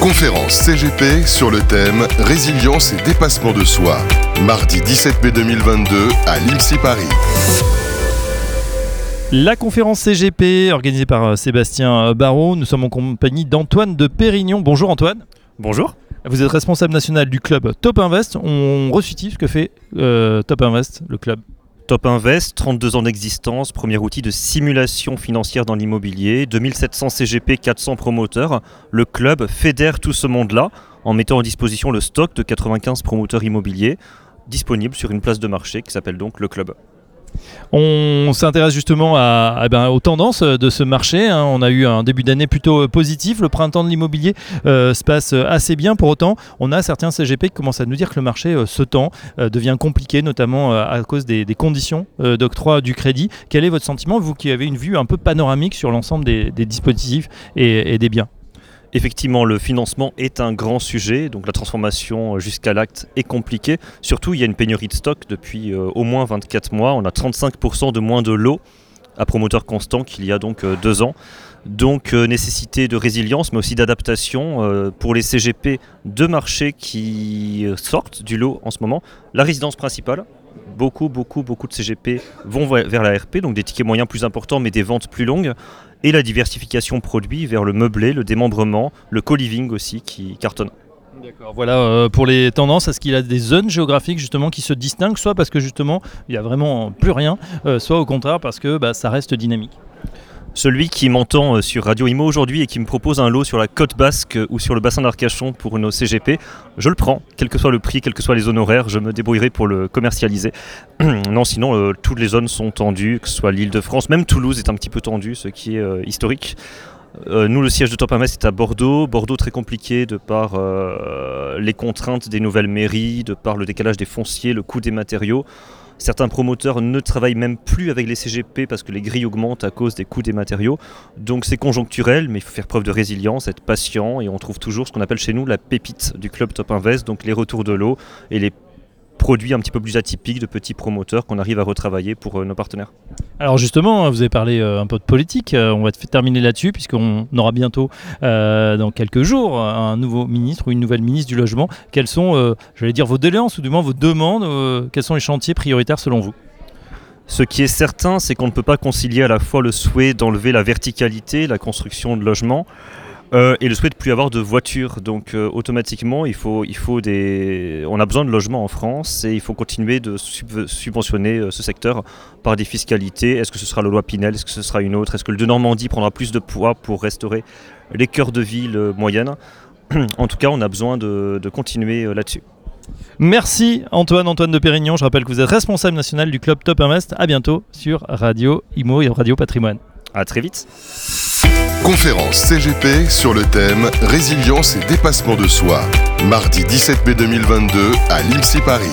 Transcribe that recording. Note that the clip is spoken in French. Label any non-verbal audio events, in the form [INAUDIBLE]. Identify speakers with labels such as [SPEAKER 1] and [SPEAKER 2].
[SPEAKER 1] Conférence CGP sur le thème Résilience et dépassement de soi. Mardi 17 mai 2022 à l'IMSI Paris.
[SPEAKER 2] La conférence CGP organisée par euh, Sébastien Barrault. Nous sommes en compagnie d'Antoine de Pérignon. Bonjour Antoine.
[SPEAKER 3] Bonjour.
[SPEAKER 2] Vous êtes responsable national du club Top Invest. On resitue ce que fait euh, Top Invest, le club.
[SPEAKER 3] Top Invest, 32 ans d'existence, premier outil de simulation financière dans l'immobilier, 2700 CGP, 400 promoteurs. Le club fédère tout ce monde-là en mettant en disposition le stock de 95 promoteurs immobiliers disponibles sur une place de marché qui s'appelle donc le club.
[SPEAKER 2] On s'intéresse justement eh ben, aux tendances de ce marché. Hein. On a eu un début d'année plutôt euh, positif. Le printemps de l'immobilier euh, se passe euh, assez bien. Pour autant, on a certains CGP qui commencent à nous dire que le marché se tend, devient compliqué, notamment à cause des, conditions d'octroi du crédit. Quel est votre sentiment, vous qui avez une vue un peu panoramique sur l'ensemble des, dispositifs et des biens?
[SPEAKER 3] Effectivement, le financement est un grand sujet, donc la transformation jusqu'à l'acte est compliquée. Surtout, il y a une pénurie de stock depuis euh, au moins 24 mois. On a 35% de moins de lots à promoteur constant qu'il y a donc euh, deux ans. Donc euh, nécessité de résilience, mais aussi d'adaptation pour les CGP de marché qui sortent du lot en ce moment. La résidence principale, beaucoup, beaucoup, beaucoup de CGP vont vers la RP, donc des tickets moyens plus importants, mais des ventes plus longues et la diversification produit vers le meublé, le démembrement, le co-living aussi qui cartonne.
[SPEAKER 2] D'accord, voilà euh, pour les tendances, est-ce qu'il y a des zones géographiques justement qui se distinguent, soit parce que justement il n'y a vraiment plus rien, euh, soit au contraire parce que bah, ça reste dynamique?
[SPEAKER 3] Celui qui m'entend euh, sur Radio Imo aujourd'hui et qui me propose un lot sur la côte basque euh, ou sur le bassin d'Arcachon pour nos CGP, je le prends, quel que soit le prix, quels que soient les honoraires, je me débrouillerai pour le commercialiser. [CLEARS THROAT] non, sinon, euh, toutes les zones sont tendues, que ce soit l'île de France, même Toulouse est un petit peu tendue, ce qui est historique. nous, le siège de Top est à Bordeaux. Bordeaux très compliqué de par les contraintes des nouvelles mairies, de par le décalage des fonciers, le coût des matériaux. Certains promoteurs ne travaillent même plus avec les CGP parce que les grilles augmentent à cause des coûts des matériaux. Donc c'est conjoncturel, mais il faut faire preuve de résilience, être patient et on trouve toujours ce qu'on appelle chez nous la pépite du club Top Invest, donc les retours de l'eau et les produits un petit peu plus atypiques de petits promoteurs qu'on arrive à retravailler pour euh, nos partenaires.
[SPEAKER 2] Alors justement, vous avez parlé euh, un peu de politique, euh, on va terminer là-dessus puisqu'on aura bientôt dans quelques jours un nouveau ministre ou une nouvelle ministre du logement. Quelles sont, j'allais dire, vos doléances ou du moins vos demandes Quels sont les chantiers prioritaires selon vous?
[SPEAKER 3] Ce qui est certain, c'est qu'on ne peut pas concilier à la fois le souhait d'enlever la verticalité, la construction de logements, euh, et le souhait de plus avoir de voitures. Donc euh, automatiquement, il faut, il faut des... on a besoin de logements en France et il faut continuer de subventionner euh, ce secteur par des fiscalités. Est-ce que ce sera la loi Pinel? Est-ce que ce sera une autre? Est-ce que le de Normandie prendra plus de poids pour restaurer les cœurs de ville moyennes? [CLEARS THROAT] En tout cas, on a besoin de, de continuer là-dessus.
[SPEAKER 2] Merci Antoine, Antoine de Pérignon. Je rappelle que vous êtes responsable national du club Top Invest. À bientôt sur Radio Imo et Radio Patrimoine.
[SPEAKER 3] À très vite.
[SPEAKER 1] Conférence CGP sur le thème Résilience et dépassement de soi. Mardi 17 mai 2022 à l'IMSI Paris.